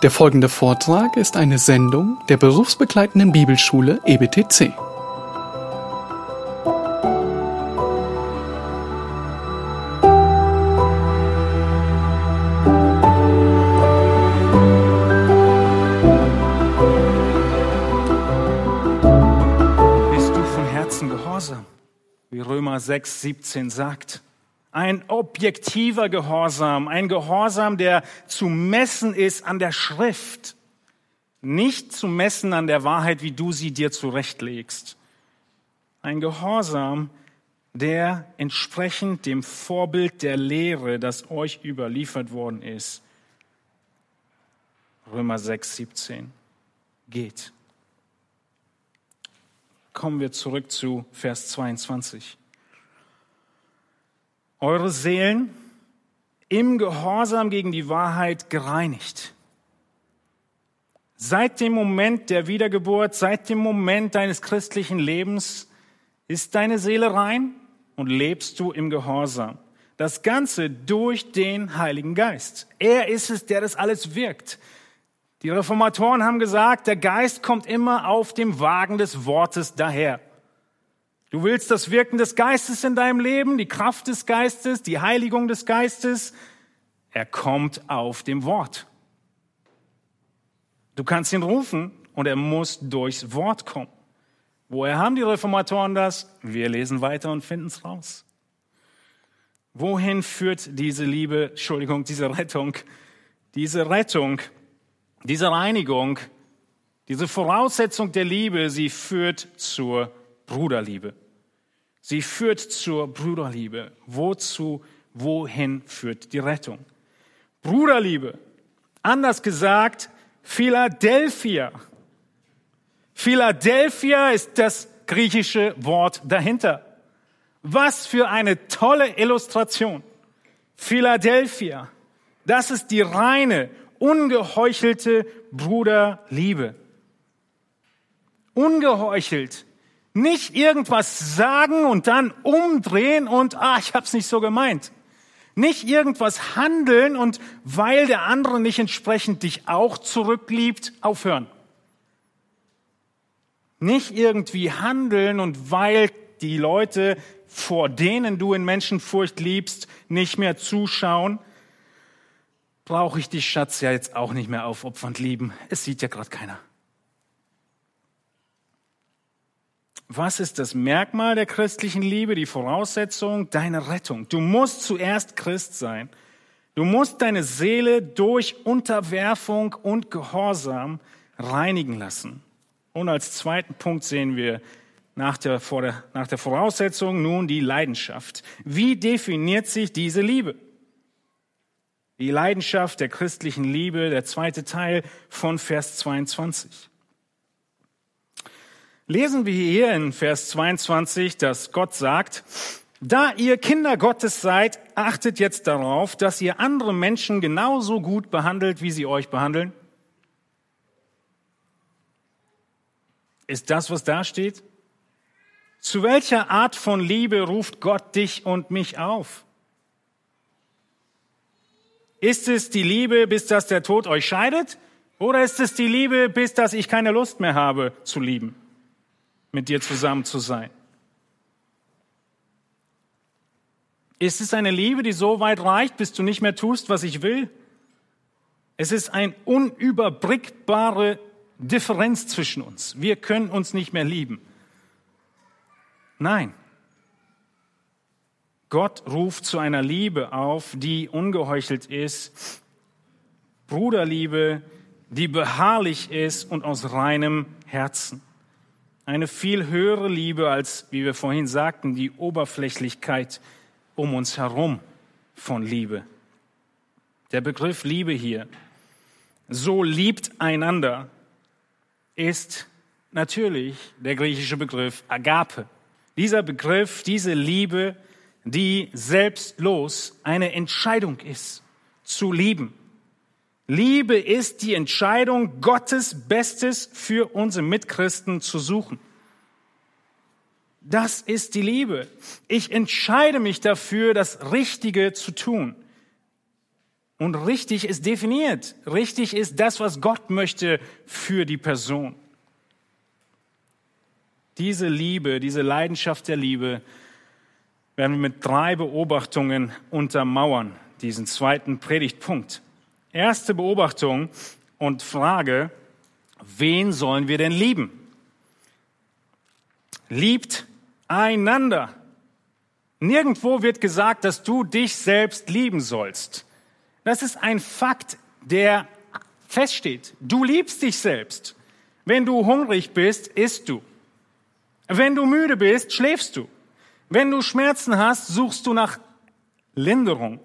Der folgende Vortrag ist eine Sendung der berufsbegleitenden Bibelschule EBTC. Bist du von Herzen gehorsam, wie Römer 6, 17 sagt. Ein objektiver Gehorsam, ein Gehorsam, der zu messen ist an der Schrift, nicht zu messen an der Wahrheit, wie du sie dir zurechtlegst. Ein Gehorsam, der entsprechend dem Vorbild der Lehre, das euch überliefert worden ist, Römer 6, 17, geht kommen wir zurück zu Vers 22. Eure Seelen im Gehorsam gegen die Wahrheit gereinigt. Seit dem Moment der Wiedergeburt, seit dem Moment deines christlichen Lebens ist deine Seele rein und lebst du im Gehorsam. Das Ganze durch den Heiligen Geist. Er ist es, der das alles wirkt. Die Reformatoren haben gesagt, der Geist kommt immer auf dem Wagen des Wortes daher. Du willst das Wirken des Geistes in deinem Leben, die Kraft des Geistes, die Heiligung des Geistes. Er kommt auf dem Wort. Du kannst ihn rufen und er muss durchs Wort kommen. Woher haben die Reformatoren das? Wir lesen weiter und finden es raus. Wohin führt diese Liebe, Entschuldigung, diese Rettung? Diese Rettung diese Reinigung, diese Voraussetzung der Liebe, sie führt zur Bruderliebe. Sie führt zur Bruderliebe. Wozu, wohin führt die Rettung? Bruderliebe. Anders gesagt, Philadelphia. Philadelphia ist das griechische Wort dahinter. Was für eine tolle Illustration. Philadelphia. Das ist die reine, ungeheuchelte Bruderliebe. Ungeheuchelt. Nicht irgendwas sagen und dann umdrehen und, ah, ich hab's nicht so gemeint. Nicht irgendwas handeln und weil der andere nicht entsprechend dich auch zurückliebt, aufhören. Nicht irgendwie handeln und weil die Leute, vor denen du in Menschenfurcht liebst, nicht mehr zuschauen, brauche ich die Schatz ja jetzt auch nicht mehr aufopfernd lieben. Es sieht ja gerade keiner. Was ist das Merkmal der christlichen Liebe, die Voraussetzung? Deine Rettung. Du musst zuerst Christ sein. Du musst deine Seele durch Unterwerfung und Gehorsam reinigen lassen. Und als zweiten Punkt sehen wir nach der, nach der Voraussetzung nun die Leidenschaft. Wie definiert sich diese Liebe? Die Leidenschaft der christlichen Liebe, der zweite Teil von Vers 22. Lesen wir hier in Vers 22, dass Gott sagt, da ihr Kinder Gottes seid, achtet jetzt darauf, dass ihr andere Menschen genauso gut behandelt, wie sie euch behandeln. Ist das, was da steht? Zu welcher Art von Liebe ruft Gott dich und mich auf? Ist es die Liebe, bis dass der Tod euch scheidet? Oder ist es die Liebe, bis dass ich keine Lust mehr habe zu lieben, mit dir zusammen zu sein? Ist es eine Liebe, die so weit reicht, bis du nicht mehr tust, was ich will? Es ist eine unüberbrückbare Differenz zwischen uns. Wir können uns nicht mehr lieben. Nein, Gott ruft zu einer Liebe auf, die ungeheuchelt ist, Bruderliebe, die beharrlich ist und aus reinem Herzen. Eine viel höhere Liebe als, wie wir vorhin sagten, die Oberflächlichkeit um uns herum von Liebe. Der Begriff Liebe hier, so liebt einander, ist natürlich der griechische Begriff Agape. Dieser Begriff, diese Liebe die selbstlos eine Entscheidung ist, zu lieben. Liebe ist die Entscheidung, Gottes Bestes für unsere Mitchristen zu suchen. Das ist die Liebe. Ich entscheide mich dafür, das Richtige zu tun. Und richtig ist definiert. Richtig ist das, was Gott möchte für die Person. Diese Liebe, diese Leidenschaft der Liebe werden wir mit drei Beobachtungen untermauern, diesen zweiten Predigtpunkt. Erste Beobachtung und Frage, wen sollen wir denn lieben? Liebt einander. Nirgendwo wird gesagt, dass du dich selbst lieben sollst. Das ist ein Fakt, der feststeht. Du liebst dich selbst. Wenn du hungrig bist, isst du. Wenn du müde bist, schläfst du. Wenn du Schmerzen hast, suchst du nach Linderung.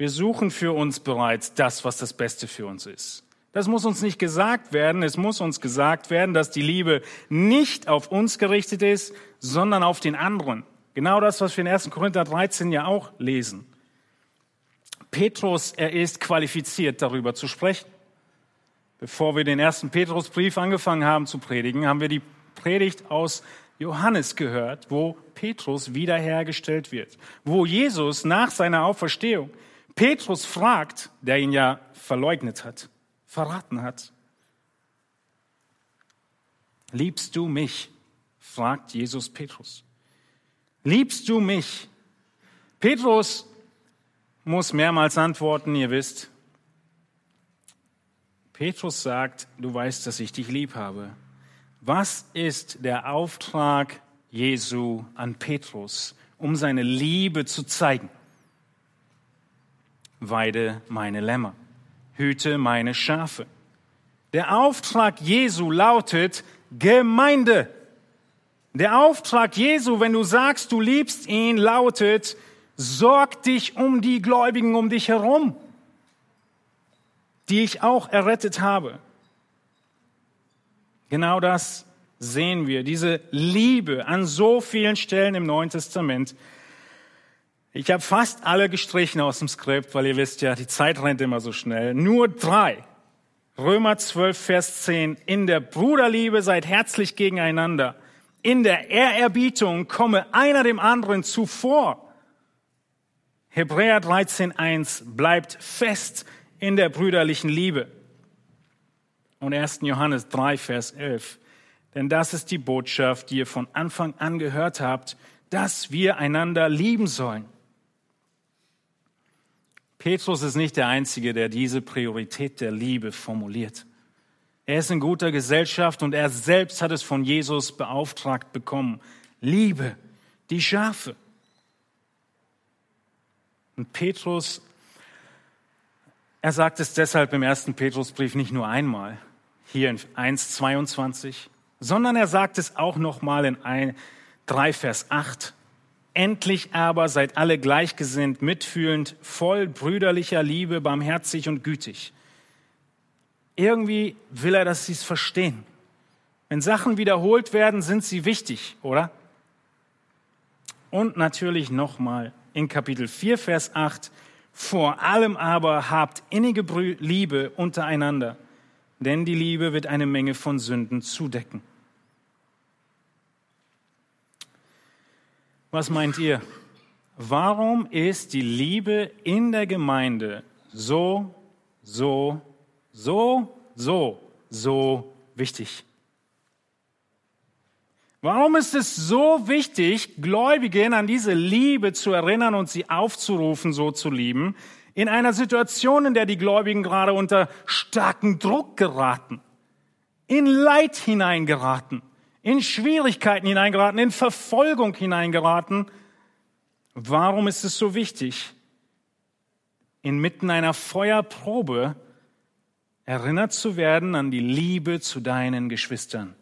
Wir suchen für uns bereits das, was das Beste für uns ist. Das muss uns nicht gesagt werden. Es muss uns gesagt werden, dass die Liebe nicht auf uns gerichtet ist, sondern auf den anderen. Genau das, was wir in 1. Korinther 13 ja auch lesen. Petrus, er ist qualifiziert, darüber zu sprechen. Bevor wir den ersten Petrusbrief angefangen haben zu predigen, haben wir die Predigt aus Johannes gehört, wo Petrus wiederhergestellt wird, wo Jesus nach seiner Auferstehung Petrus fragt, der ihn ja verleugnet hat, verraten hat. Liebst du mich? fragt Jesus Petrus. Liebst du mich? Petrus muss mehrmals antworten, ihr wisst. Petrus sagt, du weißt, dass ich dich lieb habe. Was ist der Auftrag Jesu an Petrus, um seine Liebe zu zeigen? Weide meine Lämmer, hüte meine Schafe. Der Auftrag Jesu lautet Gemeinde. Der Auftrag Jesu, wenn du sagst, du liebst ihn, lautet Sorg dich um die Gläubigen um dich herum, die ich auch errettet habe. Genau das sehen wir, diese Liebe an so vielen Stellen im Neuen Testament. Ich habe fast alle gestrichen aus dem Skript, weil ihr wisst ja, die Zeit rennt immer so schnell. Nur drei. Römer 12, Vers 10. In der Bruderliebe seid herzlich gegeneinander. In der Ehrerbietung komme einer dem anderen zuvor. Hebräer 13.1 bleibt fest in der brüderlichen Liebe. Und 1. Johannes 3, Vers 11. Denn das ist die Botschaft, die ihr von Anfang an gehört habt, dass wir einander lieben sollen. Petrus ist nicht der Einzige, der diese Priorität der Liebe formuliert. Er ist in guter Gesellschaft und er selbst hat es von Jesus beauftragt bekommen. Liebe die Schafe. Und Petrus, er sagt es deshalb im ersten Petrusbrief nicht nur einmal, hier in 1,22, sondern er sagt es auch nochmal in 3 Vers 8. Endlich aber seid alle gleichgesinnt, mitfühlend, voll brüderlicher Liebe, barmherzig und gütig. Irgendwie will er, dass sie es verstehen. Wenn Sachen wiederholt werden, sind sie wichtig, oder? Und natürlich nochmal in Kapitel 4, Vers 8, vor allem aber habt innige Liebe untereinander, denn die Liebe wird eine Menge von Sünden zudecken. Was meint ihr? Warum ist die Liebe in der Gemeinde so, so, so, so, so wichtig? Warum ist es so wichtig, Gläubigen an diese Liebe zu erinnern und sie aufzurufen, so zu lieben, in einer Situation, in der die Gläubigen gerade unter starken Druck geraten, in Leid hineingeraten, in Schwierigkeiten hineingeraten, in Verfolgung hineingeraten? Warum ist es so wichtig, inmitten einer Feuerprobe erinnert zu werden an die Liebe zu deinen Geschwistern?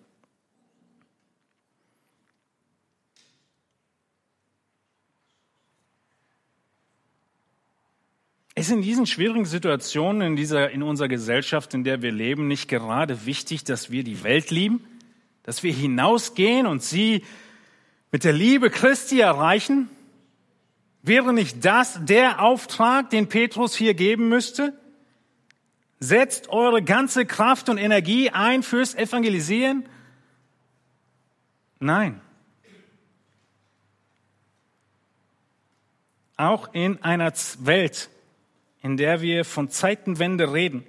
Ist in diesen schwierigen Situationen, in, dieser, in unserer Gesellschaft, in der wir leben, nicht gerade wichtig, dass wir die Welt lieben? Dass wir hinausgehen und sie mit der Liebe Christi erreichen? Wäre nicht das der Auftrag, den Petrus hier geben müsste? Setzt eure ganze Kraft und Energie ein fürs Evangelisieren? Nein. Auch in einer Welt, in der wir von Zeitenwende reden,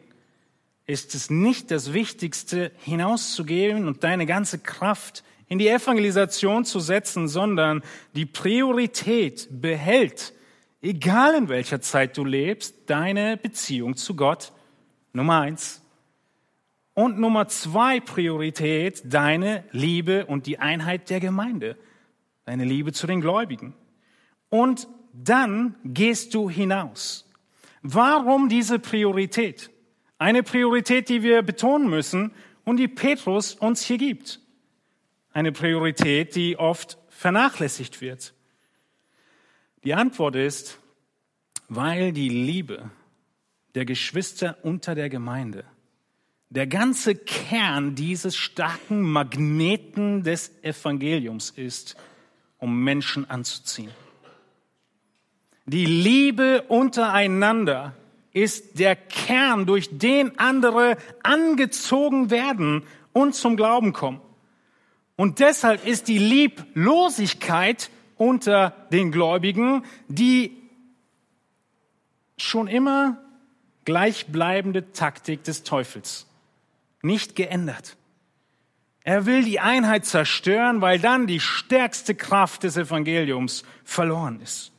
ist es nicht das Wichtigste, hinauszugehen und deine ganze Kraft in die Evangelisation zu setzen, sondern die Priorität behält, egal in welcher Zeit du lebst, deine Beziehung zu Gott. Nummer eins. Und Nummer zwei Priorität, deine Liebe und die Einheit der Gemeinde. Deine Liebe zu den Gläubigen. Und dann gehst du hinaus. Warum diese Priorität? Eine Priorität, die wir betonen müssen und die Petrus uns hier gibt. Eine Priorität, die oft vernachlässigt wird. Die Antwort ist, weil die Liebe der Geschwister unter der Gemeinde der ganze Kern dieses starken Magneten des Evangeliums ist, um Menschen anzuziehen. Die Liebe untereinander ist der Kern, durch den andere angezogen werden und zum Glauben kommen. Und deshalb ist die Lieblosigkeit unter den Gläubigen die schon immer gleichbleibende Taktik des Teufels. Nicht geändert. Er will die Einheit zerstören, weil dann die stärkste Kraft des Evangeliums verloren ist.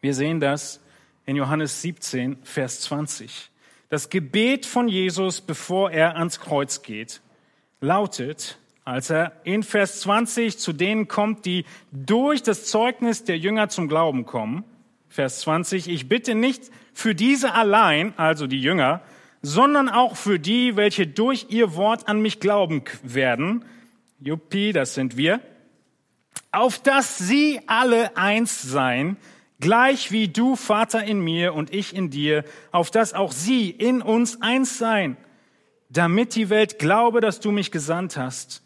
Wir sehen das in Johannes 17, Vers 20. Das Gebet von Jesus, bevor er ans Kreuz geht, lautet, als er in Vers 20 zu denen kommt, die durch das Zeugnis der Jünger zum Glauben kommen. Vers 20, ich bitte nicht für diese allein, also die Jünger, sondern auch für die, welche durch ihr Wort an mich glauben werden. Juppie, das sind wir. Auf dass sie alle eins seien, gleich wie du, Vater, in mir und ich in dir, auf dass auch sie in uns eins seien, damit die Welt glaube, dass du mich gesandt hast.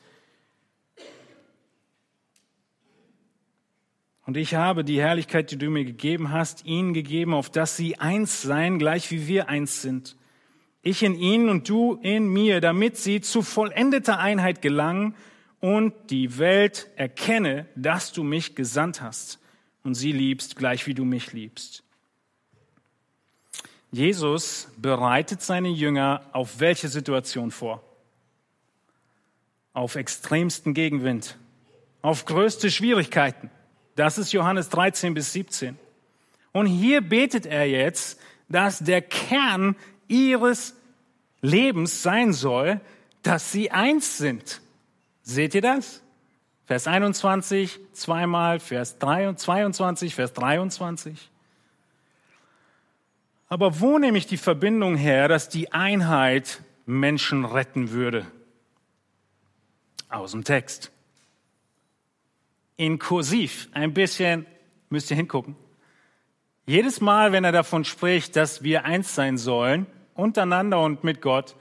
Und ich habe die Herrlichkeit, die du mir gegeben hast, ihnen gegeben, auf dass sie eins seien, gleich wie wir eins sind. Ich in ihnen und du in mir, damit sie zu vollendeter Einheit gelangen und die Welt erkenne, dass du mich gesandt hast und sie liebst, gleich wie du mich liebst. Jesus bereitet seine Jünger auf welche Situation vor? Auf extremsten Gegenwind, auf größte Schwierigkeiten. Das ist Johannes 13 bis 17. Und hier betet er jetzt, dass der Kern ihres Lebens sein soll, dass sie eins sind. Seht ihr das? Vers 21 zweimal, Vers 22, Vers 23. Aber wo nehme ich die Verbindung her, dass die Einheit Menschen retten würde? Aus dem Text. In Kursiv, ein bisschen, müsst ihr hingucken. Jedes Mal, wenn er davon spricht, dass wir eins sein sollen, untereinander und mit Gott,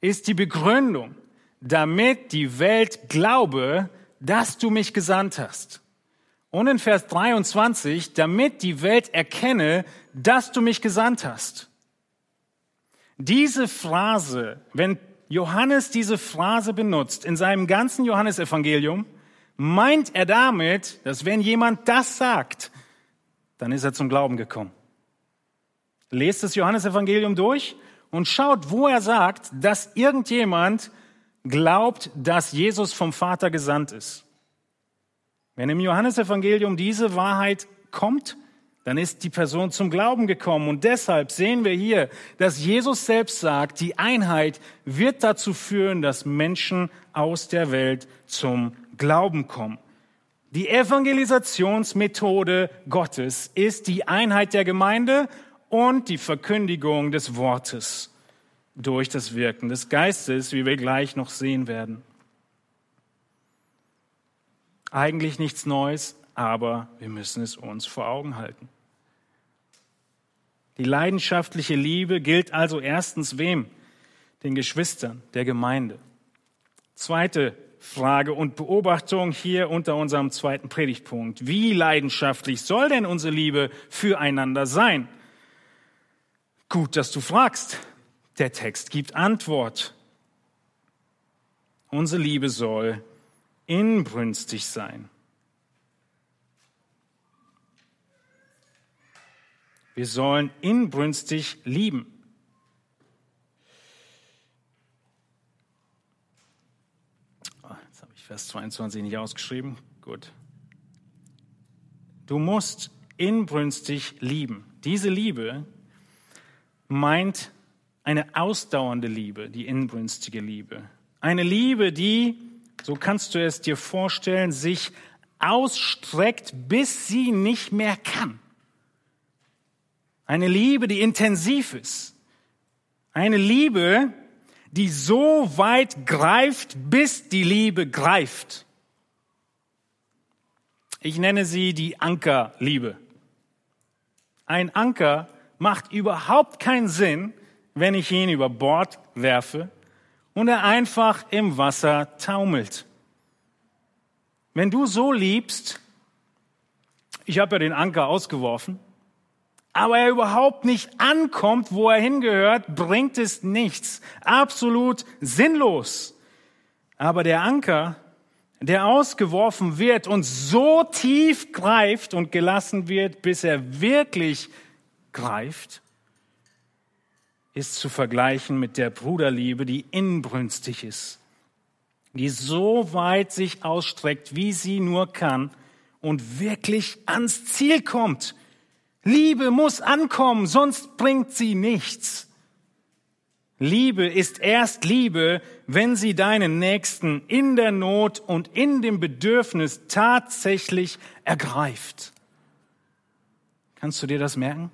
ist die Begründung, damit die Welt glaube, dass du mich gesandt hast. Und in Vers 23, damit die Welt erkenne, dass du mich gesandt hast. Diese Phrase, wenn Johannes diese Phrase benutzt in seinem ganzen Johannesevangelium, meint er damit, dass wenn jemand das sagt, dann ist er zum Glauben gekommen. Lest das Johannesevangelium durch und schaut, wo er sagt, dass irgendjemand glaubt, dass Jesus vom Vater gesandt ist. Wenn im Johannesevangelium diese Wahrheit kommt, dann ist die Person zum Glauben gekommen. Und deshalb sehen wir hier, dass Jesus selbst sagt, die Einheit wird dazu führen, dass Menschen aus der Welt zum Glauben kommen. Die Evangelisationsmethode Gottes ist die Einheit der Gemeinde und die Verkündigung des Wortes durch das Wirken des Geistes, wie wir gleich noch sehen werden. Eigentlich nichts Neues, aber wir müssen es uns vor Augen halten. Die leidenschaftliche Liebe gilt also erstens wem? Den Geschwistern der Gemeinde. Zweite Frage und Beobachtung hier unter unserem zweiten Predigtpunkt. Wie leidenschaftlich soll denn unsere Liebe füreinander sein? Gut, dass du fragst. Der Text gibt Antwort. Unsere Liebe soll inbrünstig sein. Wir sollen inbrünstig lieben. Oh, jetzt habe ich Vers 22 nicht ausgeschrieben. Gut. Du musst inbrünstig lieben. Diese Liebe meint eine ausdauernde Liebe, die inbrünstige Liebe. Eine Liebe, die, so kannst du es dir vorstellen, sich ausstreckt, bis sie nicht mehr kann. Eine Liebe, die intensiv ist. Eine Liebe, die so weit greift, bis die Liebe greift. Ich nenne sie die Ankerliebe. Ein Anker macht überhaupt keinen Sinn, wenn ich ihn über Bord werfe und er einfach im Wasser taumelt. Wenn du so liebst, ich habe ja den Anker ausgeworfen, aber er überhaupt nicht ankommt, wo er hingehört, bringt es nichts. Absolut sinnlos. Aber der Anker, der ausgeworfen wird und so tief greift und gelassen wird, bis er wirklich greift, ist zu vergleichen mit der Bruderliebe, die inbrünstig ist, die so weit sich ausstreckt, wie sie nur kann und wirklich ans Ziel kommt. Liebe muss ankommen, sonst bringt sie nichts. Liebe ist erst Liebe, wenn sie deinen Nächsten in der Not und in dem Bedürfnis tatsächlich ergreift. Kannst du dir das merken?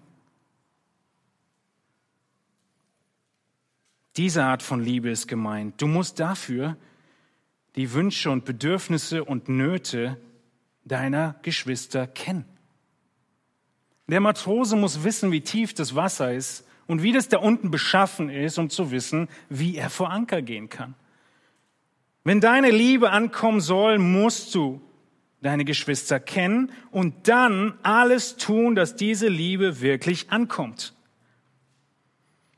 Diese Art von Liebe ist gemeint. Du musst dafür die Wünsche und Bedürfnisse und Nöte deiner Geschwister kennen. Der Matrose muss wissen, wie tief das Wasser ist und wie das da unten beschaffen ist, um zu wissen, wie er vor Anker gehen kann. Wenn deine Liebe ankommen soll, musst du deine Geschwister kennen und dann alles tun, dass diese Liebe wirklich ankommt.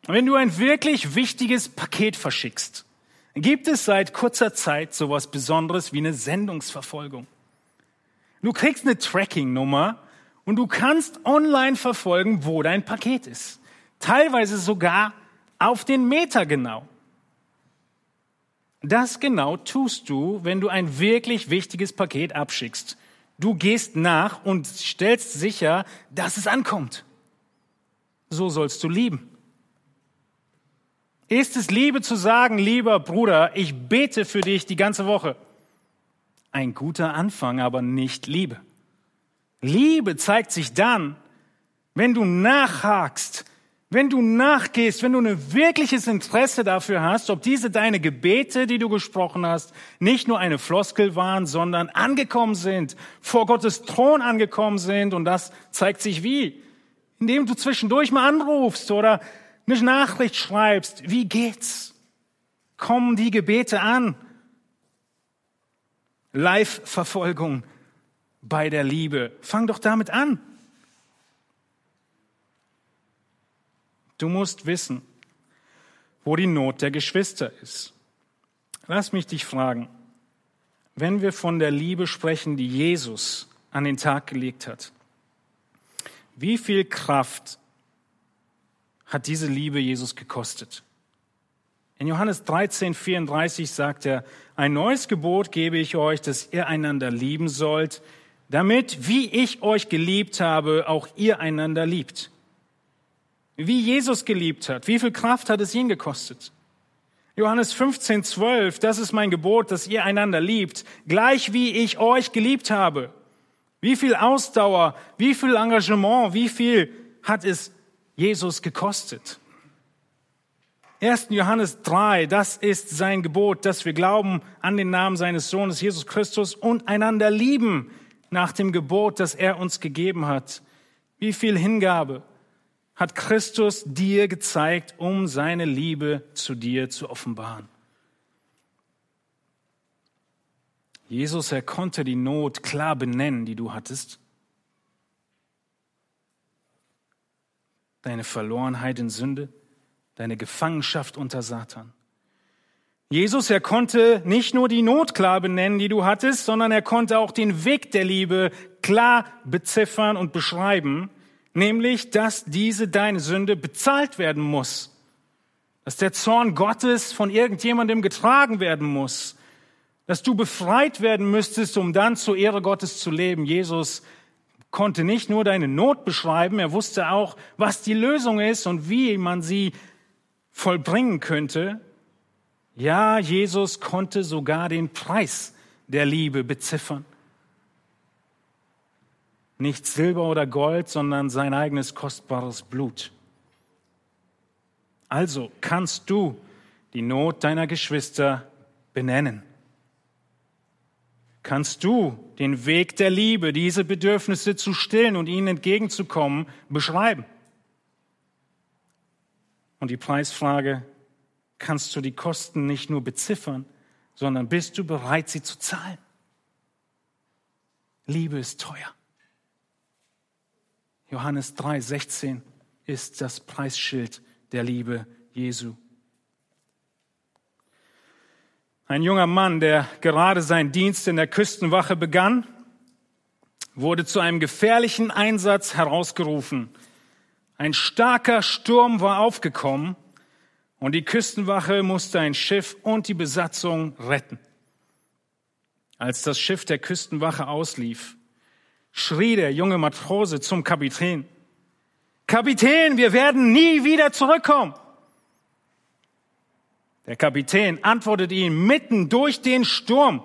Wenn du ein wirklich wichtiges Paket verschickst, gibt es seit kurzer Zeit sowas Besonderes wie eine Sendungsverfolgung. Du kriegst eine Tracking-Nummer und du kannst online verfolgen, wo dein Paket ist teilweise sogar auf den Meter genau. Das genau tust du, wenn du ein wirklich wichtiges Paket abschickst. Du gehst nach und stellst sicher, dass es ankommt. So sollst du lieben. Ist es Liebe zu sagen, lieber Bruder, ich bete für dich die ganze Woche? Ein guter Anfang, aber nicht Liebe. Liebe zeigt sich dann, wenn du nachhakst, wenn du nachgehst, wenn du ein wirkliches Interesse dafür hast, ob diese deine Gebete, die du gesprochen hast, nicht nur eine Floskel waren, sondern angekommen sind, vor Gottes Thron angekommen sind. Und das zeigt sich wie? Indem du zwischendurch mal anrufst oder eine Nachricht schreibst. Wie geht's? Kommen die Gebete an? Live-Verfolgung bei der Liebe. Fang doch damit an. Du musst wissen, wo die Not der Geschwister ist. Lass mich dich fragen, wenn wir von der Liebe sprechen, die Jesus an den Tag gelegt hat, wie viel Kraft hat diese Liebe Jesus gekostet? In Johannes 13, 34 sagt er, ein neues Gebot gebe ich euch, dass ihr einander lieben sollt, damit, wie ich euch geliebt habe, auch ihr einander liebt wie Jesus geliebt hat. Wie viel Kraft hat es ihn gekostet? Johannes 15, 12, das ist mein Gebot, dass ihr einander liebt, gleich wie ich euch geliebt habe. Wie viel Ausdauer, wie viel Engagement, wie viel hat es Jesus gekostet? 1. Johannes 3, das ist sein Gebot, dass wir glauben an den Namen seines Sohnes Jesus Christus und einander lieben nach dem Gebot, das er uns gegeben hat. Wie viel Hingabe, hat Christus dir gezeigt, um seine Liebe zu dir zu offenbaren. Jesus, er konnte die Not klar benennen, die du hattest. Deine Verlorenheit in Sünde, deine Gefangenschaft unter Satan. Jesus, er konnte nicht nur die Not klar benennen, die du hattest, sondern er konnte auch den Weg der Liebe klar beziffern und beschreiben nämlich, dass diese deine Sünde bezahlt werden muss, dass der Zorn Gottes von irgendjemandem getragen werden muss, dass du befreit werden müsstest, um dann zur Ehre Gottes zu leben. Jesus konnte nicht nur deine Not beschreiben, er wusste auch, was die Lösung ist und wie man sie vollbringen könnte. Ja, Jesus konnte sogar den Preis der Liebe beziffern. Nicht Silber oder Gold, sondern sein eigenes kostbares Blut. Also kannst du die Not deiner Geschwister benennen. Kannst du den Weg der Liebe, diese Bedürfnisse zu stillen und ihnen entgegenzukommen, beschreiben? Und die Preisfrage, kannst du die Kosten nicht nur beziffern, sondern bist du bereit, sie zu zahlen? Liebe ist teuer. Johannes 3, 16 ist das Preisschild der Liebe Jesu. Ein junger Mann, der gerade seinen Dienst in der Küstenwache begann, wurde zu einem gefährlichen Einsatz herausgerufen. Ein starker Sturm war aufgekommen und die Küstenwache musste ein Schiff und die Besatzung retten. Als das Schiff der Küstenwache auslief, schrie der junge Matrose zum Kapitän, Kapitän, wir werden nie wieder zurückkommen. Der Kapitän antwortet ihm mitten durch den Sturm,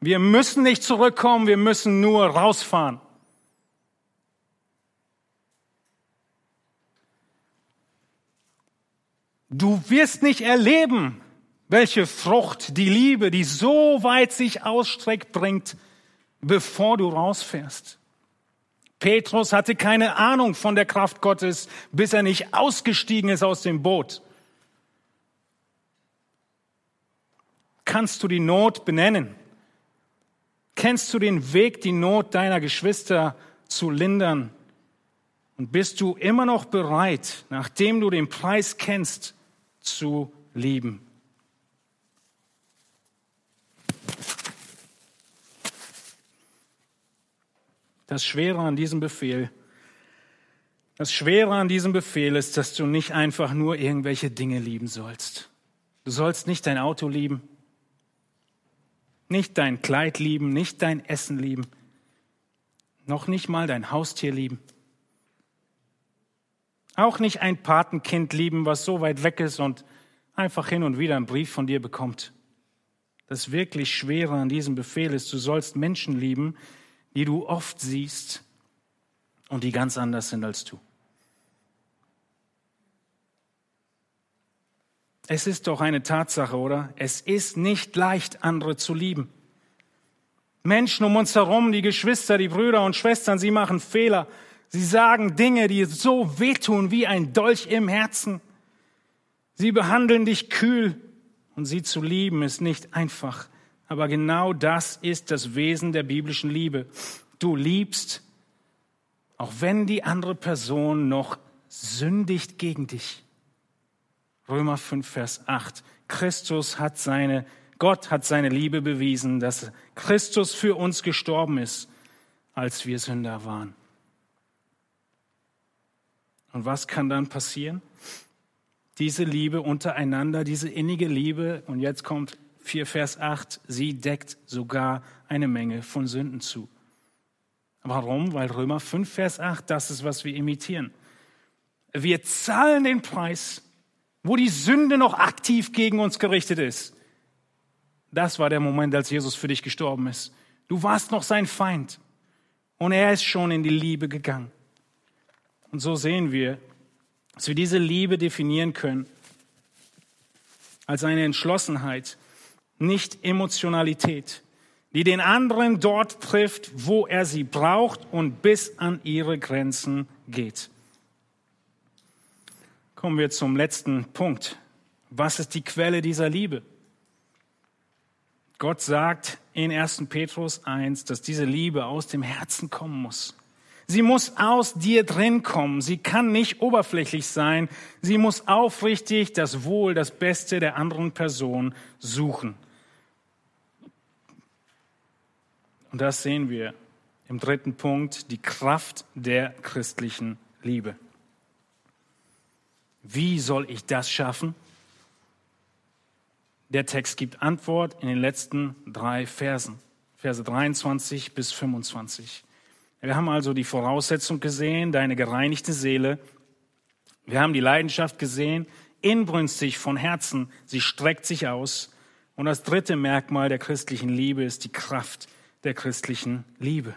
wir müssen nicht zurückkommen, wir müssen nur rausfahren. Du wirst nicht erleben, welche Frucht die Liebe, die so weit sich ausstreckt, bringt, bevor du rausfährst. Petrus hatte keine Ahnung von der Kraft Gottes, bis er nicht ausgestiegen ist aus dem Boot. Kannst du die Not benennen? Kennst du den Weg, die Not deiner Geschwister zu lindern? Und bist du immer noch bereit, nachdem du den Preis kennst, zu lieben. Das Schwere an diesem Befehl, das Schwere an diesem Befehl ist, dass du nicht einfach nur irgendwelche Dinge lieben sollst. Du sollst nicht dein Auto lieben, nicht dein Kleid lieben, nicht dein Essen lieben, noch nicht mal dein Haustier lieben. Auch nicht ein Patenkind lieben, was so weit weg ist und einfach hin und wieder einen Brief von dir bekommt. Das wirklich Schwere an diesem Befehl ist, du sollst Menschen lieben, die du oft siehst und die ganz anders sind als du. Es ist doch eine Tatsache, oder? Es ist nicht leicht, andere zu lieben. Menschen um uns herum, die Geschwister, die Brüder und Schwestern, sie machen Fehler. Sie sagen Dinge, die so wehtun wie ein Dolch im Herzen. Sie behandeln dich kühl und sie zu lieben ist nicht einfach. Aber genau das ist das Wesen der biblischen Liebe. Du liebst, auch wenn die andere Person noch sündigt gegen dich. Römer 5, Vers 8. Christus hat seine, Gott hat seine Liebe bewiesen, dass Christus für uns gestorben ist, als wir Sünder waren. Und was kann dann passieren? Diese Liebe untereinander, diese innige Liebe, und jetzt kommt 4 Vers 8, sie deckt sogar eine Menge von Sünden zu. Warum? Weil Römer 5 Vers 8, das ist, was wir imitieren. Wir zahlen den Preis, wo die Sünde noch aktiv gegen uns gerichtet ist. Das war der Moment, als Jesus für dich gestorben ist. Du warst noch sein Feind und er ist schon in die Liebe gegangen. Und so sehen wir, dass wir diese Liebe definieren können als eine Entschlossenheit, nicht Emotionalität, die den anderen dort trifft, wo er sie braucht und bis an ihre Grenzen geht. Kommen wir zum letzten Punkt. Was ist die Quelle dieser Liebe? Gott sagt in 1. Petrus 1, dass diese Liebe aus dem Herzen kommen muss. Sie muss aus dir drin kommen. Sie kann nicht oberflächlich sein. Sie muss aufrichtig das Wohl, das Beste der anderen Person suchen. Und das sehen wir im dritten Punkt die Kraft der christlichen Liebe. Wie soll ich das schaffen? Der Text gibt Antwort in den letzten drei Versen, Verse 23 bis 25. Wir haben also die Voraussetzung gesehen, deine gereinigte Seele. Wir haben die Leidenschaft gesehen, inbrünstig von Herzen, sie streckt sich aus. Und das dritte Merkmal der christlichen Liebe ist die Kraft der christlichen Liebe.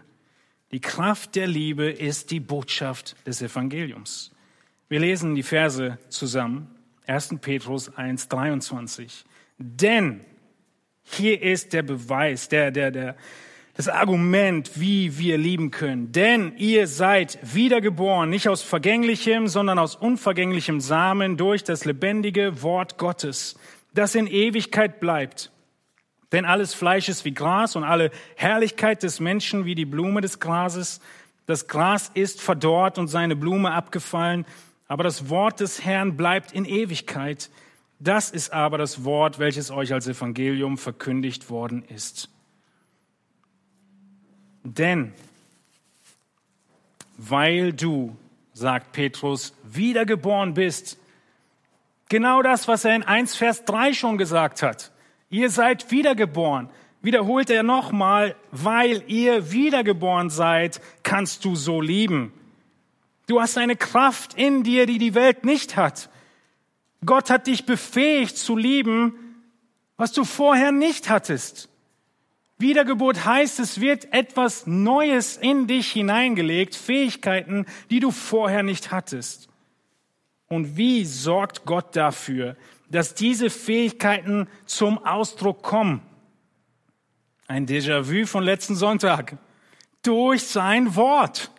Die Kraft der Liebe ist die Botschaft des Evangeliums. Wir lesen die Verse zusammen. 1. Petrus 1, 23. Denn hier ist der Beweis, der, der, der, das Argument, wie wir lieben können. Denn ihr seid wiedergeboren, nicht aus vergänglichem, sondern aus unvergänglichem Samen durch das lebendige Wort Gottes, das in Ewigkeit bleibt. Denn alles Fleisch ist wie Gras und alle Herrlichkeit des Menschen wie die Blume des Grases. Das Gras ist verdorrt und seine Blume abgefallen, aber das Wort des Herrn bleibt in Ewigkeit. Das ist aber das Wort, welches euch als Evangelium verkündigt worden ist. Denn weil du, sagt Petrus, wiedergeboren bist, genau das, was er in 1 Vers 3 schon gesagt hat, Ihr seid wiedergeboren. Wiederholt er nochmal, weil ihr wiedergeboren seid, kannst du so lieben. Du hast eine Kraft in dir, die die Welt nicht hat. Gott hat dich befähigt zu lieben, was du vorher nicht hattest. Wiedergeburt heißt, es wird etwas Neues in dich hineingelegt, Fähigkeiten, die du vorher nicht hattest. Und wie sorgt Gott dafür, dass diese Fähigkeiten zum Ausdruck kommen. Ein Déjà-vu von letzten Sonntag. Durch sein Wort.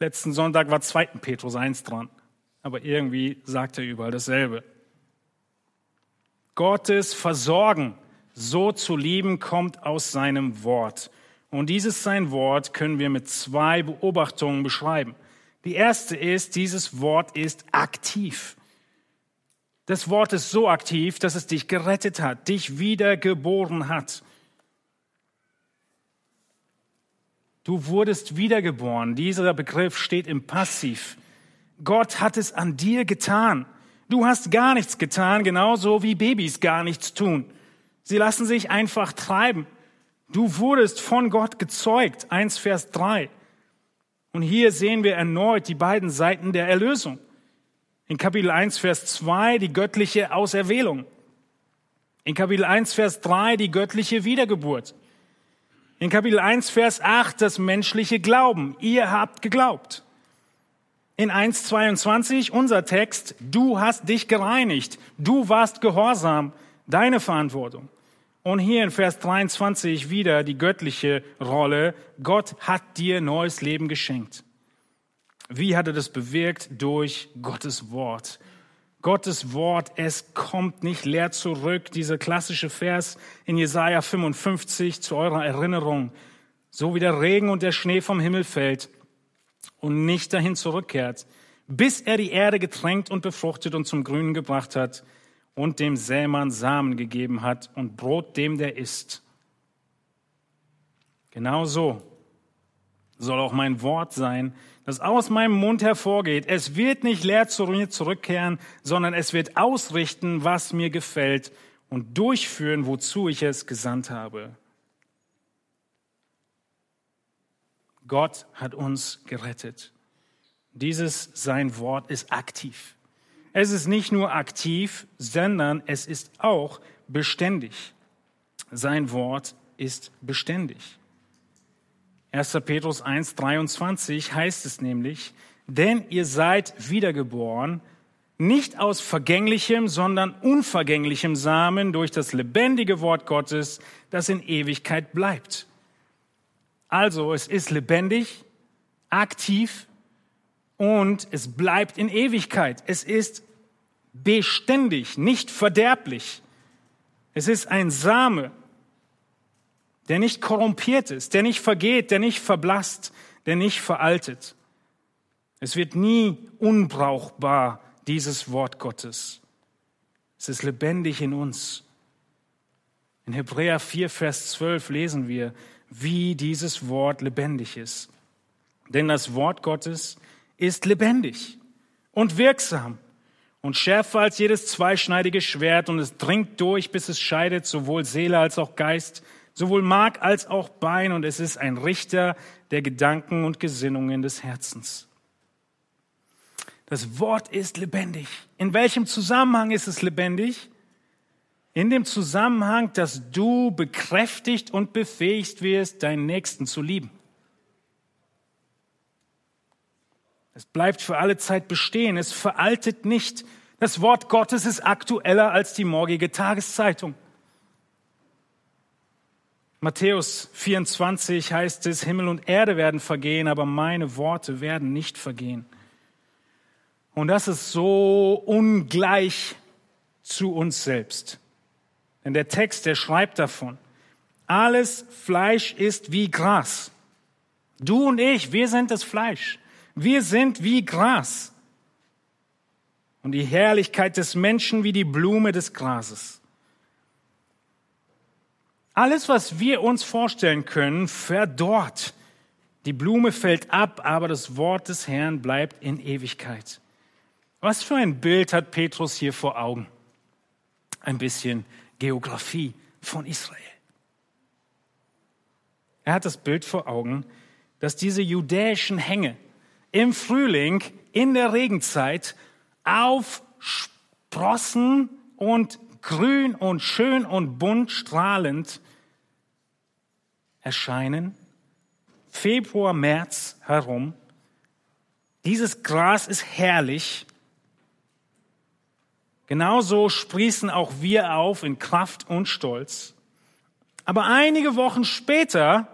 Letzten Sonntag war 2. Petrus 1 dran. Aber irgendwie sagt er überall dasselbe. Gottes Versorgen, so zu lieben, kommt aus seinem Wort. Und dieses sein Wort können wir mit zwei Beobachtungen beschreiben. Die erste ist, dieses Wort ist aktiv. Das Wort ist so aktiv, dass es dich gerettet hat, dich wiedergeboren hat. Du wurdest wiedergeboren. Dieser Begriff steht im Passiv. Gott hat es an dir getan. Du hast gar nichts getan, genauso wie Babys gar nichts tun. Sie lassen sich einfach treiben. Du wurdest von Gott gezeugt. 1 Vers 3. Und hier sehen wir erneut die beiden Seiten der Erlösung. In Kapitel 1, Vers 2 die göttliche Auserwählung. In Kapitel 1, Vers 3 die göttliche Wiedergeburt. In Kapitel 1, Vers 8 das menschliche Glauben. Ihr habt geglaubt. In 1.22 unser Text, du hast dich gereinigt, du warst gehorsam, deine Verantwortung. Und hier in Vers 23 wieder die göttliche Rolle, Gott hat dir neues Leben geschenkt. Wie hat er das bewirkt? Durch Gottes Wort. Gottes Wort, es kommt nicht leer zurück. Dieser klassische Vers in Jesaja 55 zu eurer Erinnerung. So wie der Regen und der Schnee vom Himmel fällt und nicht dahin zurückkehrt, bis er die Erde getränkt und befruchtet und zum Grünen gebracht hat und dem Sämann Samen gegeben hat und Brot dem, der isst. Genau so soll auch mein Wort sein, das aus meinem Mund hervorgeht. Es wird nicht leer zu mir zurückkehren, sondern es wird ausrichten, was mir gefällt und durchführen, wozu ich es gesandt habe. Gott hat uns gerettet. Dieses sein Wort ist aktiv. Es ist nicht nur aktiv, sondern es ist auch beständig. Sein Wort ist beständig. 1. Petrus 1, 23 heißt es nämlich, denn ihr seid wiedergeboren, nicht aus vergänglichem, sondern unvergänglichem Samen durch das lebendige Wort Gottes, das in Ewigkeit bleibt. Also es ist lebendig, aktiv und es bleibt in Ewigkeit. Es ist beständig, nicht verderblich. Es ist ein Same, der nicht korrumpiert ist, der nicht vergeht, der nicht verblasst, der nicht veraltet. Es wird nie unbrauchbar, dieses Wort Gottes. Es ist lebendig in uns. In Hebräer 4, Vers 12 lesen wir, wie dieses Wort lebendig ist. Denn das Wort Gottes ist lebendig und wirksam und schärfer als jedes zweischneidige Schwert und es dringt durch, bis es scheidet, sowohl Seele als auch Geist, sowohl Mark als auch Bein und es ist ein Richter der Gedanken und Gesinnungen des Herzens. Das Wort ist lebendig. In welchem Zusammenhang ist es lebendig? In dem Zusammenhang, dass du bekräftigt und befähigt wirst, deinen Nächsten zu lieben. Es bleibt für alle Zeit bestehen. Es veraltet nicht. Das Wort Gottes ist aktueller als die morgige Tageszeitung. Matthäus 24 heißt es, Himmel und Erde werden vergehen, aber meine Worte werden nicht vergehen. Und das ist so ungleich zu uns selbst. Denn der Text, der schreibt davon, alles Fleisch ist wie Gras. Du und ich, wir sind das Fleisch. Wir sind wie Gras. Und die Herrlichkeit des Menschen wie die Blume des Grases. Alles, was wir uns vorstellen können, verdorrt. Die Blume fällt ab, aber das Wort des Herrn bleibt in Ewigkeit. Was für ein Bild hat Petrus hier vor Augen? Ein bisschen Geografie von Israel. Er hat das Bild vor Augen, dass diese judäischen Hänge, im Frühling, in der Regenzeit aufsprossen und grün und schön und bunt strahlend erscheinen, Februar, März herum. Dieses Gras ist herrlich. Genauso sprießen auch wir auf in Kraft und Stolz. Aber einige Wochen später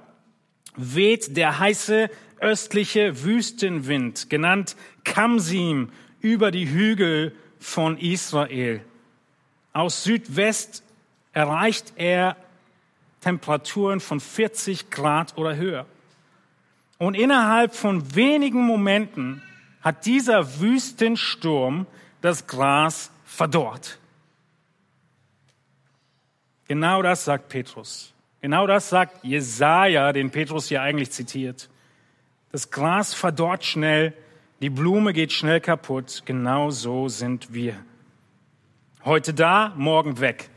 weht der heiße östliche Wüstenwind, genannt Kamsim, über die Hügel von Israel. Aus Südwest erreicht er Temperaturen von 40 Grad oder höher. Und innerhalb von wenigen Momenten hat dieser Wüstensturm das Gras verdorrt. Genau das sagt Petrus. Genau das sagt Jesaja, den Petrus hier eigentlich zitiert. Das Gras verdorrt schnell, die Blume geht schnell kaputt. Genau so sind wir. Heute da, morgen weg.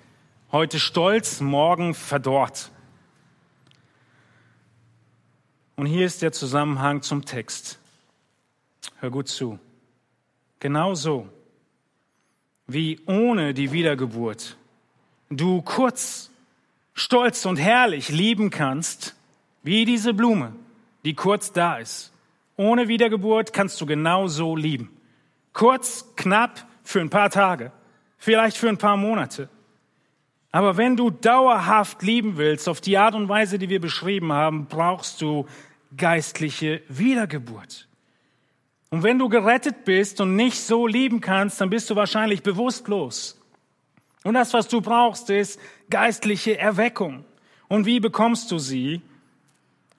Heute stolz, morgen verdorrt. Und hier ist der Zusammenhang zum Text. Hör gut zu. Genau so wie ohne die Wiedergeburt du kurz stolz und herrlich lieben kannst, wie diese Blume, die kurz da ist. Ohne Wiedergeburt kannst du genauso lieben. Kurz, knapp, für ein paar Tage, vielleicht für ein paar Monate. Aber wenn du dauerhaft lieben willst, auf die Art und Weise, die wir beschrieben haben, brauchst du geistliche Wiedergeburt. Und wenn du gerettet bist und nicht so lieben kannst, dann bist du wahrscheinlich bewusstlos. Und das, was du brauchst, ist geistliche Erweckung. Und wie bekommst du sie?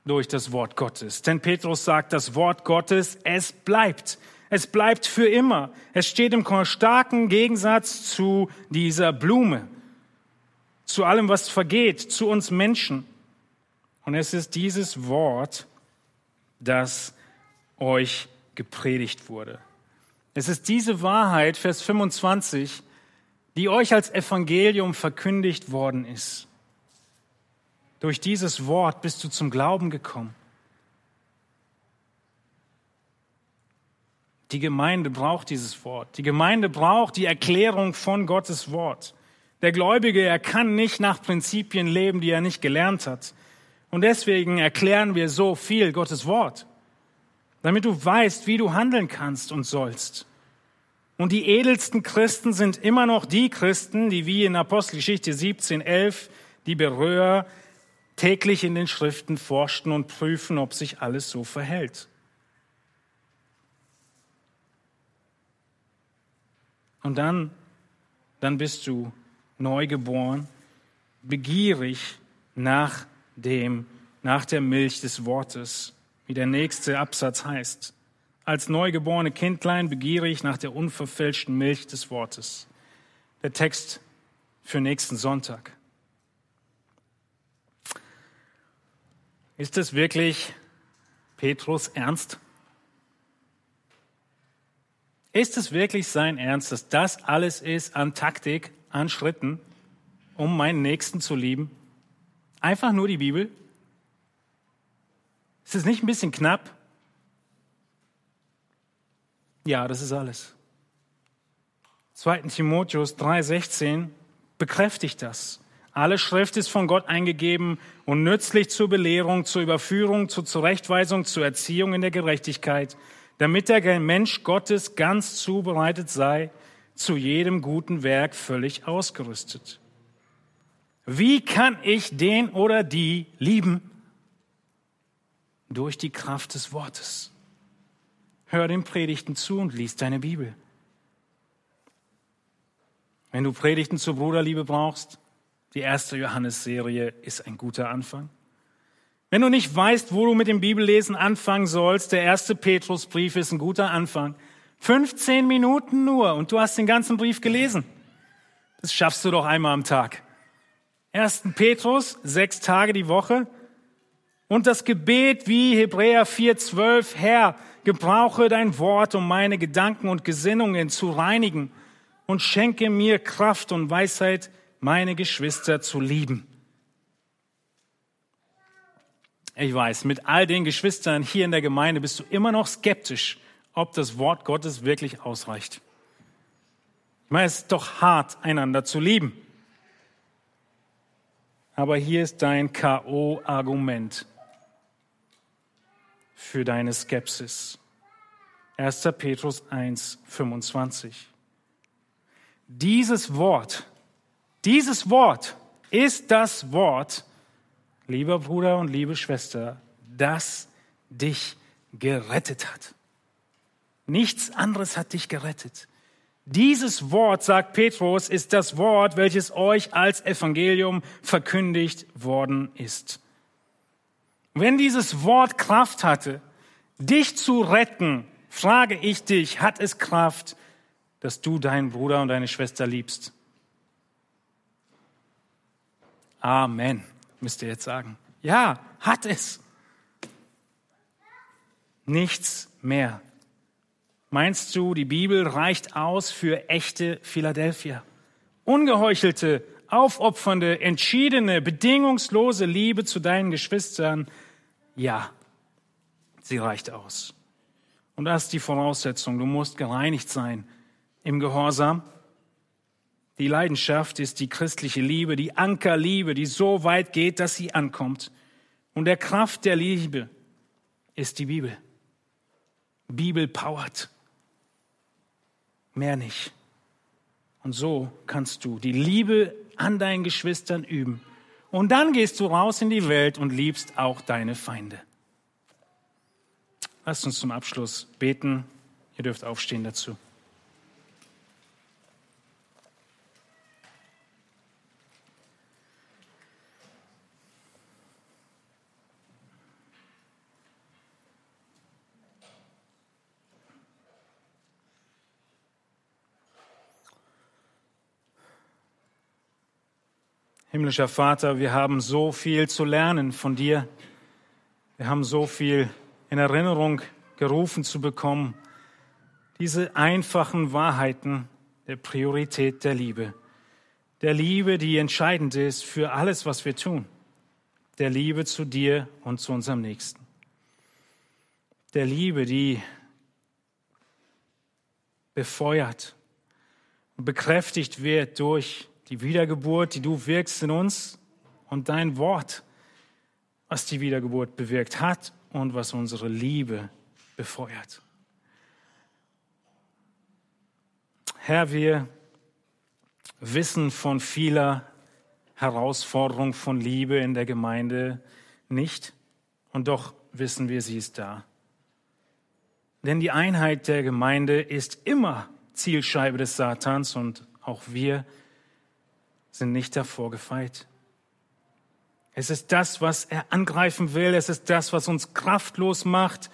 Durch das Wort Gottes. Denn Petrus sagt, das Wort Gottes, es bleibt. Es bleibt für immer. Es steht im starken Gegensatz zu dieser Blume, zu allem, was vergeht, zu uns Menschen. Und es ist dieses Wort, das euch gepredigt wurde. Es ist diese Wahrheit, Vers 25, die euch als Evangelium verkündigt worden ist. Durch dieses Wort bist du zum Glauben gekommen. Die Gemeinde braucht dieses Wort. Die Gemeinde braucht die Erklärung von Gottes Wort. Der Gläubige, er kann nicht nach Prinzipien leben, die er nicht gelernt hat. Und deswegen erklären wir so viel Gottes Wort, damit du weißt, wie du handeln kannst und sollst. Und die edelsten Christen sind immer noch die Christen, die wie in Apostelgeschichte 17, 11 die Berührer täglich in den Schriften forschten und prüfen, ob sich alles so verhält. Und dann, dann bist du neugeboren, begierig nach dem, nach der Milch des Wortes, wie der nächste Absatz heißt als neugeborene Kindlein begierig nach der unverfälschten Milch des Wortes. Der Text für nächsten Sonntag. Ist es wirklich Petrus ernst? Ist es wirklich sein Ernst, dass das alles ist an Taktik, an Schritten, um meinen Nächsten zu lieben? Einfach nur die Bibel? Ist es nicht ein bisschen knapp? Ja, das ist alles. 2. Timotheus 3,16 bekräftigt das. Alle Schrift ist von Gott eingegeben und nützlich zur Belehrung, zur Überführung, zur Zurechtweisung, zur Erziehung in der Gerechtigkeit, damit der Mensch Gottes ganz zubereitet sei, zu jedem guten Werk völlig ausgerüstet. Wie kann ich den oder die lieben? Durch die Kraft des Wortes. Hör den Predigten zu und lies deine Bibel. Wenn du Predigten zur Bruderliebe brauchst, die erste Johannesserie ist ein guter Anfang. Wenn du nicht weißt, wo du mit dem Bibellesen anfangen sollst, der erste Petrusbrief ist ein guter Anfang. 15 Minuten nur und du hast den ganzen Brief gelesen. Das schaffst du doch einmal am Tag. Ersten Petrus, sechs Tage die Woche. Und das Gebet wie Hebräer 4,12, Herr, gebrauche dein Wort, um meine Gedanken und Gesinnungen zu reinigen und schenke mir Kraft und Weisheit, meine Geschwister zu lieben. Ich weiß, mit all den Geschwistern hier in der Gemeinde bist du immer noch skeptisch, ob das Wort Gottes wirklich ausreicht. Ich meine, es ist doch hart, einander zu lieben. Aber hier ist dein KO-Argument für deine Skepsis. 1. Petrus 1, 25. Dieses Wort, dieses Wort ist das Wort, lieber Bruder und liebe Schwester, das dich gerettet hat. Nichts anderes hat dich gerettet. Dieses Wort, sagt Petrus, ist das Wort, welches euch als Evangelium verkündigt worden ist. Wenn dieses Wort Kraft hatte, dich zu retten, frage ich dich, hat es Kraft, dass du deinen Bruder und deine Schwester liebst. Amen, müsst ihr jetzt sagen. Ja, hat es. Nichts mehr. Meinst du, die Bibel reicht aus für echte Philadelphia? Ungeheuchelte, aufopfernde, entschiedene, bedingungslose Liebe zu deinen Geschwistern? Ja, sie reicht aus. Und das ist die Voraussetzung. Du musst gereinigt sein im Gehorsam. Die Leidenschaft ist die christliche Liebe, die Ankerliebe, die so weit geht, dass sie ankommt. Und der Kraft der Liebe ist die Bibel. Bibel powert. Mehr nicht. Und so kannst du die Liebe an deinen Geschwistern üben. Und dann gehst du raus in die Welt und liebst auch deine Feinde. Lasst uns zum Abschluss beten. Ihr dürft aufstehen dazu. Himmlischer Vater, wir haben so viel zu lernen von dir. Wir haben so viel in Erinnerung gerufen zu bekommen. Diese einfachen Wahrheiten der Priorität der Liebe. Der Liebe, die entscheidend ist für alles, was wir tun. Der Liebe zu dir und zu unserem Nächsten. Der Liebe, die befeuert und bekräftigt wird durch die Wiedergeburt, die du wirkst in uns und dein Wort, was die Wiedergeburt bewirkt hat und was unsere Liebe befeuert. Herr, wir wissen von vieler Herausforderung von Liebe in der Gemeinde nicht und doch wissen wir, sie ist da. Denn die Einheit der Gemeinde ist immer Zielscheibe des Satans und auch wir sind nicht davor gefeit. Es ist das, was er angreifen will. Es ist das, was uns kraftlos macht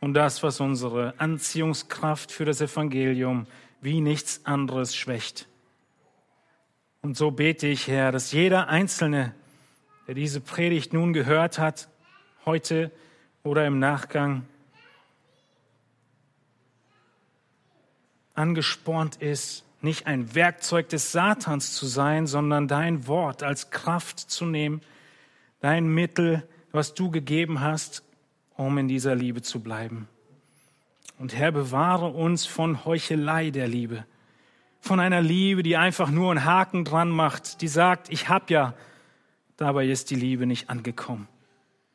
und das, was unsere Anziehungskraft für das Evangelium wie nichts anderes schwächt. Und so bete ich, Herr, dass jeder Einzelne, der diese Predigt nun gehört hat, heute oder im Nachgang angespornt ist, nicht ein Werkzeug des Satans zu sein, sondern dein Wort als Kraft zu nehmen, dein Mittel, was du gegeben hast, um in dieser Liebe zu bleiben. Und Herr, bewahre uns von Heuchelei der Liebe, von einer Liebe, die einfach nur einen Haken dran macht, die sagt, ich hab ja, dabei ist die Liebe nicht angekommen.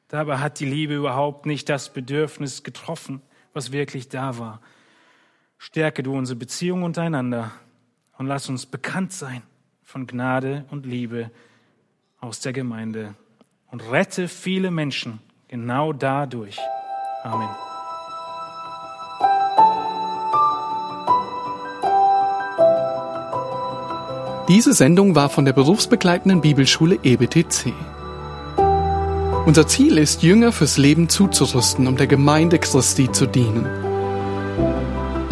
Dabei hat die Liebe überhaupt nicht das Bedürfnis getroffen, was wirklich da war. Stärke du unsere Beziehung untereinander und lass uns bekannt sein von Gnade und Liebe aus der Gemeinde und rette viele Menschen genau dadurch. Amen. Diese Sendung war von der berufsbegleitenden Bibelschule EBTC. Unser Ziel ist, Jünger fürs Leben zuzurüsten, um der Gemeinde Christi zu dienen.